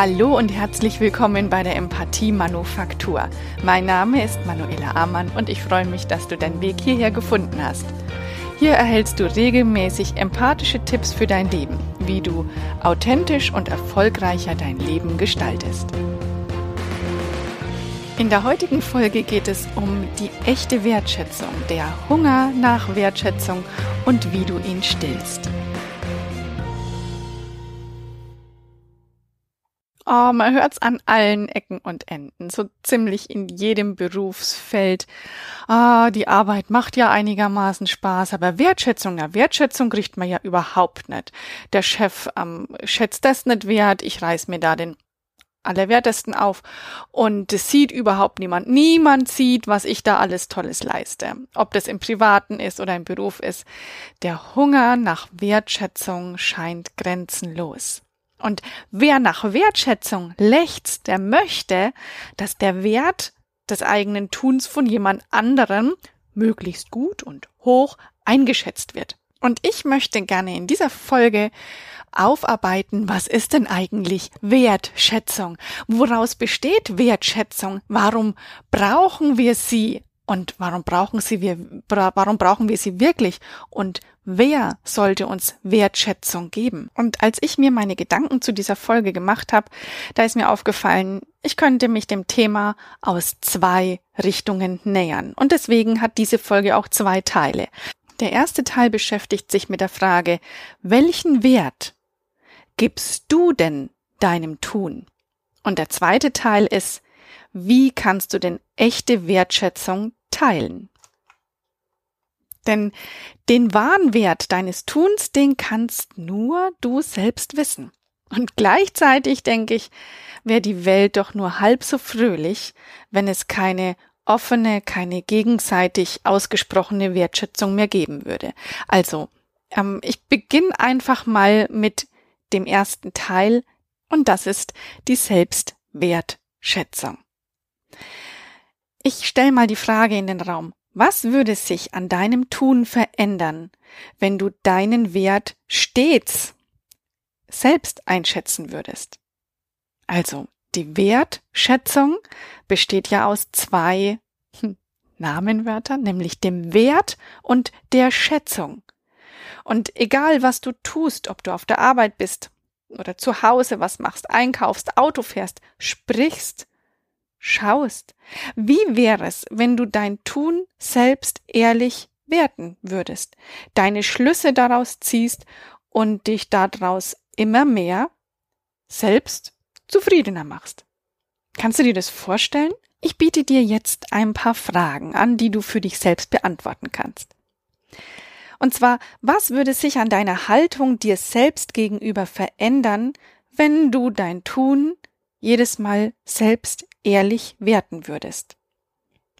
Hallo und herzlich willkommen bei der Empathie Manufaktur. Mein Name ist Manuela Amann und ich freue mich, dass du deinen Weg hierher gefunden hast. Hier erhältst du regelmäßig empathische Tipps für dein Leben, wie du authentisch und erfolgreicher dein Leben gestaltest. In der heutigen Folge geht es um die echte Wertschätzung, der Hunger nach Wertschätzung und wie du ihn stillst. Oh, man hört's an allen Ecken und Enden, so ziemlich in jedem Berufsfeld. Ah, die Arbeit macht ja einigermaßen Spaß, aber Wertschätzung, na, Wertschätzung kriegt man ja überhaupt nicht. Der Chef ähm, schätzt das nicht wert, ich reiß mir da den allerwertesten auf und es sieht überhaupt niemand. Niemand sieht, was ich da alles Tolles leiste. Ob das im Privaten ist oder im Beruf ist. Der Hunger nach Wertschätzung scheint grenzenlos. Und wer nach Wertschätzung lechzt, der möchte, dass der Wert des eigenen Tuns von jemand anderem möglichst gut und hoch eingeschätzt wird. Und ich möchte gerne in dieser Folge aufarbeiten, was ist denn eigentlich Wertschätzung? Woraus besteht Wertschätzung? Warum brauchen wir sie? Und warum brauchen sie wir, warum brauchen wir sie wirklich? Und wer sollte uns Wertschätzung geben? Und als ich mir meine Gedanken zu dieser Folge gemacht habe, da ist mir aufgefallen, ich könnte mich dem Thema aus zwei Richtungen nähern. Und deswegen hat diese Folge auch zwei Teile. Der erste Teil beschäftigt sich mit der Frage, welchen Wert gibst du denn deinem Tun? Und der zweite Teil ist, wie kannst du denn echte Wertschätzung teilen. Denn den wahren Wert deines Tuns, den kannst nur du selbst wissen. Und gleichzeitig denke ich, wäre die Welt doch nur halb so fröhlich, wenn es keine offene, keine gegenseitig ausgesprochene Wertschätzung mehr geben würde. Also, ähm, ich beginne einfach mal mit dem ersten Teil, und das ist die Selbstwertschätzung. Ich stelle mal die Frage in den Raum. Was würde sich an deinem Tun verändern, wenn du deinen Wert stets selbst einschätzen würdest? Also, die Wertschätzung besteht ja aus zwei hm, Namenwörtern, nämlich dem Wert und der Schätzung. Und egal was du tust, ob du auf der Arbeit bist oder zu Hause was machst, einkaufst, Auto fährst, sprichst, schaust. Wie wäre es, wenn du dein Tun selbst ehrlich werten würdest, deine Schlüsse daraus ziehst und dich daraus immer mehr selbst zufriedener machst? Kannst du dir das vorstellen? Ich biete dir jetzt ein paar Fragen an, die du für dich selbst beantworten kannst. Und zwar, was würde sich an deiner Haltung dir selbst gegenüber verändern, wenn du dein Tun jedes Mal selbst ehrlich werten würdest.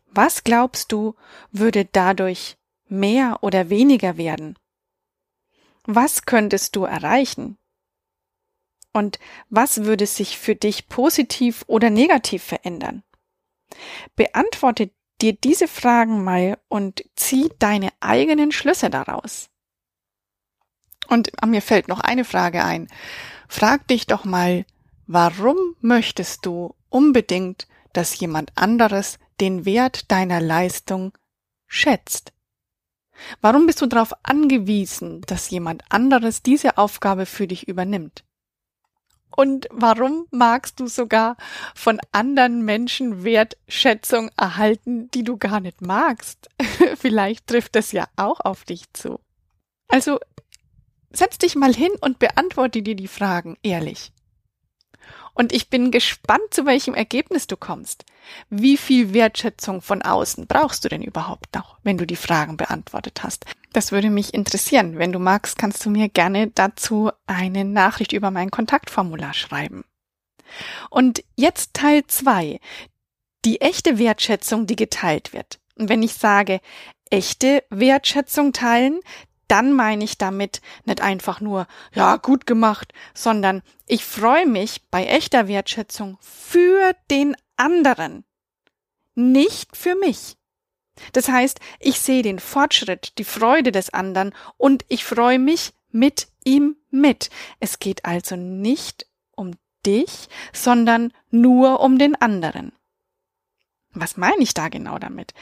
Was glaubst du, würde dadurch mehr oder weniger werden? Was könntest du erreichen? Und was würde sich für dich positiv oder negativ verändern? Beantworte dir diese Fragen mal und zieh deine eigenen Schlüsse daraus. Und mir fällt noch eine Frage ein. Frag dich doch mal, Warum möchtest du unbedingt, dass jemand anderes den Wert deiner Leistung schätzt? Warum bist du darauf angewiesen, dass jemand anderes diese Aufgabe für dich übernimmt? Und warum magst du sogar von anderen Menschen Wertschätzung erhalten, die du gar nicht magst? Vielleicht trifft es ja auch auf dich zu. Also setz dich mal hin und beantworte dir die Fragen ehrlich. Und ich bin gespannt, zu welchem Ergebnis du kommst. Wie viel Wertschätzung von außen brauchst du denn überhaupt noch, wenn du die Fragen beantwortet hast? Das würde mich interessieren. Wenn du magst, kannst du mir gerne dazu eine Nachricht über mein Kontaktformular schreiben. Und jetzt Teil zwei: Die echte Wertschätzung, die geteilt wird. Und wenn ich sage, echte Wertschätzung teilen, dann meine ich damit nicht einfach nur, ja, gut gemacht, sondern ich freue mich bei echter Wertschätzung für den anderen, nicht für mich. Das heißt, ich sehe den Fortschritt, die Freude des anderen und ich freue mich mit ihm mit. Es geht also nicht um dich, sondern nur um den anderen. Was meine ich da genau damit?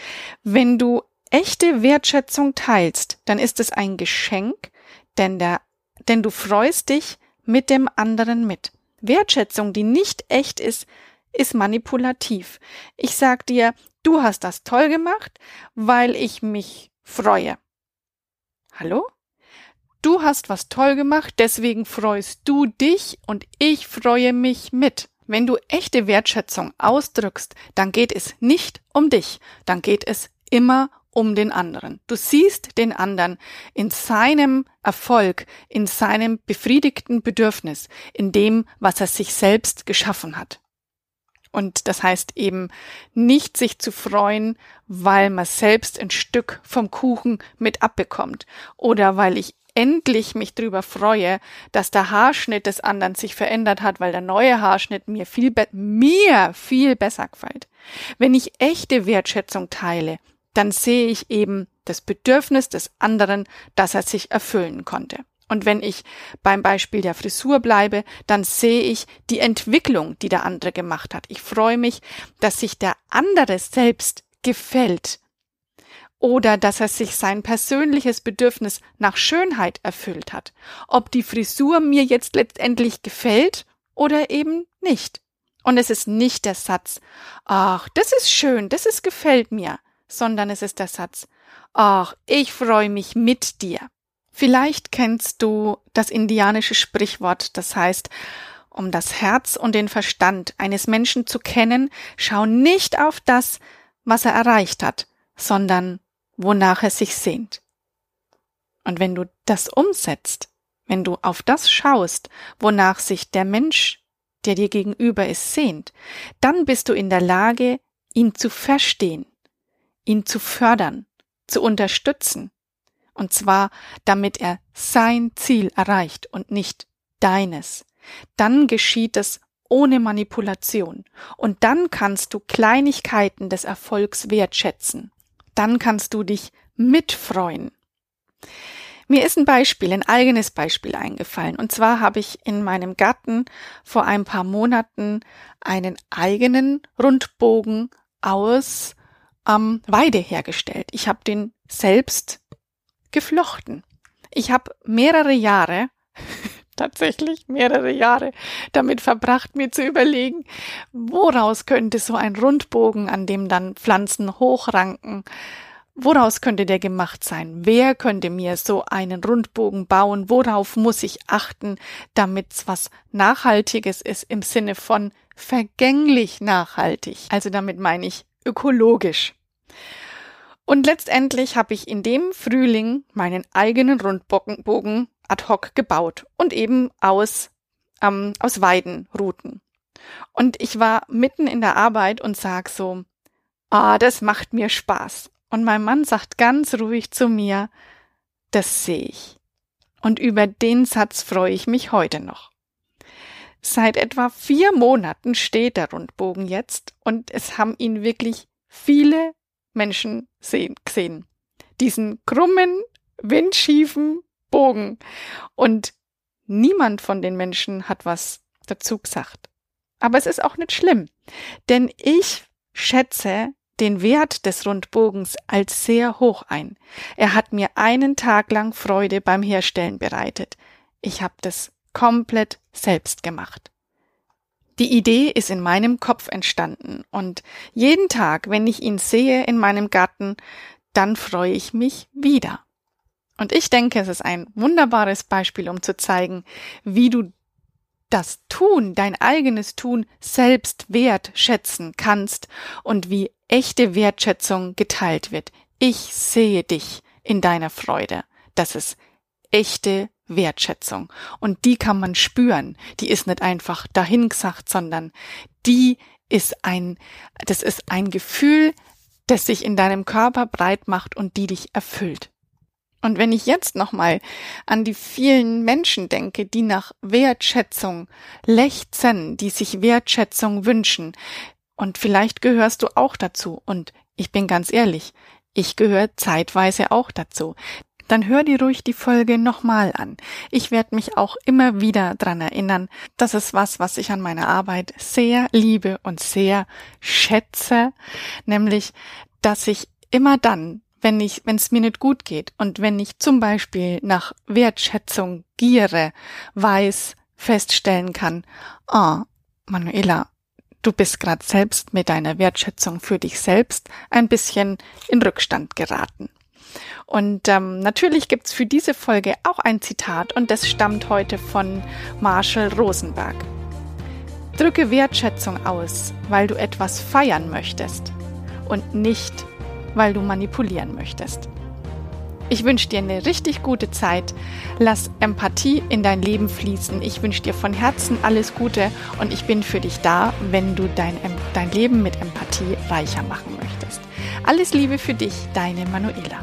Wenn du echte Wertschätzung teilst, dann ist es ein Geschenk, denn der, denn du freust dich mit dem anderen mit. Wertschätzung, die nicht echt ist, ist manipulativ. Ich sag dir, du hast das toll gemacht, weil ich mich freue. Hallo? Du hast was toll gemacht, deswegen freust du dich und ich freue mich mit. Wenn du echte Wertschätzung ausdrückst, dann geht es nicht um dich, dann geht es immer um den anderen. Du siehst den anderen in seinem Erfolg, in seinem befriedigten Bedürfnis, in dem, was er sich selbst geschaffen hat. Und das heißt eben nicht sich zu freuen, weil man selbst ein Stück vom Kuchen mit abbekommt oder weil ich endlich mich drüber freue, dass der Haarschnitt des anderen sich verändert hat, weil der neue Haarschnitt mir viel, mir viel besser gefällt. Wenn ich echte Wertschätzung teile, dann sehe ich eben das Bedürfnis des anderen, dass er sich erfüllen konnte. Und wenn ich beim Beispiel der Frisur bleibe, dann sehe ich die Entwicklung, die der andere gemacht hat. Ich freue mich, dass sich der andere selbst gefällt oder dass er sich sein persönliches Bedürfnis nach Schönheit erfüllt hat. Ob die Frisur mir jetzt letztendlich gefällt oder eben nicht. Und es ist nicht der Satz, ach, das ist schön, das ist gefällt mir, sondern es ist der Satz, ach, ich freue mich mit dir. Vielleicht kennst du das indianische Sprichwort, das heißt, um das Herz und den Verstand eines Menschen zu kennen, schau nicht auf das, was er erreicht hat, sondern wonach er sich sehnt. Und wenn du das umsetzt, wenn du auf das schaust, wonach sich der Mensch, der dir gegenüber ist, sehnt, dann bist du in der Lage, ihn zu verstehen, ihn zu fördern, zu unterstützen, und zwar damit er sein Ziel erreicht und nicht deines. Dann geschieht es ohne Manipulation, und dann kannst du Kleinigkeiten des Erfolgs wertschätzen. Dann kannst du dich mitfreuen. Mir ist ein Beispiel, ein eigenes Beispiel eingefallen. Und zwar habe ich in meinem Garten vor ein paar Monaten einen eigenen Rundbogen aus ähm, Weide hergestellt. Ich habe den selbst geflochten. Ich habe mehrere Jahre, tatsächlich mehrere Jahre damit verbracht, mir zu überlegen, woraus könnte so ein Rundbogen, an dem dann Pflanzen hochranken, woraus könnte der gemacht sein? Wer könnte mir so einen Rundbogen bauen? Worauf muss ich achten, damit's was Nachhaltiges ist im Sinne von vergänglich nachhaltig? Also damit meine ich ökologisch. Und letztendlich habe ich in dem Frühling meinen eigenen Rundbogen ad hoc gebaut und eben aus, ähm, aus Weidenruten. Und ich war mitten in der Arbeit und sag so, ah, das macht mir Spaß. Und mein Mann sagt ganz ruhig zu mir, das sehe ich. Und über den Satz freue ich mich heute noch. Seit etwa vier Monaten steht der Rundbogen jetzt und es haben ihn wirklich viele Menschen sehen, gesehen. Diesen krummen, windschiefen Bogen. Und niemand von den Menschen hat was dazu gesagt. Aber es ist auch nicht schlimm, denn ich schätze den Wert des Rundbogens als sehr hoch ein. Er hat mir einen Tag lang Freude beim Herstellen bereitet. Ich habe das komplett selbst gemacht. Die Idee ist in meinem Kopf entstanden und jeden Tag, wenn ich ihn sehe in meinem Garten, dann freue ich mich wieder. Und ich denke, es ist ein wunderbares Beispiel, um zu zeigen, wie du das Tun, dein eigenes Tun selbst wertschätzen kannst und wie echte Wertschätzung geteilt wird. Ich sehe dich in deiner Freude. Das ist echte Wertschätzung. Und die kann man spüren. Die ist nicht einfach dahingesagt, sondern die ist ein, das ist ein Gefühl, das sich in deinem Körper breit macht und die dich erfüllt. Und wenn ich jetzt nochmal an die vielen Menschen denke, die nach Wertschätzung lechzen, die sich Wertschätzung wünschen, und vielleicht gehörst du auch dazu, und ich bin ganz ehrlich, ich gehöre zeitweise auch dazu, dann hör dir ruhig die Folge nochmal an. Ich werde mich auch immer wieder dran erinnern. Das ist was, was ich an meiner Arbeit sehr liebe und sehr schätze, nämlich, dass ich immer dann, wenn ich, wenn es mir nicht gut geht und wenn ich zum Beispiel nach Wertschätzung giere, weiß, feststellen kann, ah, oh, Manuela, du bist gerade selbst mit deiner Wertschätzung für dich selbst ein bisschen in Rückstand geraten. Und ähm, natürlich gibt's für diese Folge auch ein Zitat und das stammt heute von Marshall Rosenberg. Drücke Wertschätzung aus, weil du etwas feiern möchtest und nicht, weil du manipulieren möchtest. Ich wünsche dir eine richtig gute Zeit. Lass Empathie in dein Leben fließen. Ich wünsche dir von Herzen alles Gute und ich bin für dich da, wenn du dein, dein Leben mit Empathie reicher machen möchtest. Alles Liebe für dich, deine Manuela.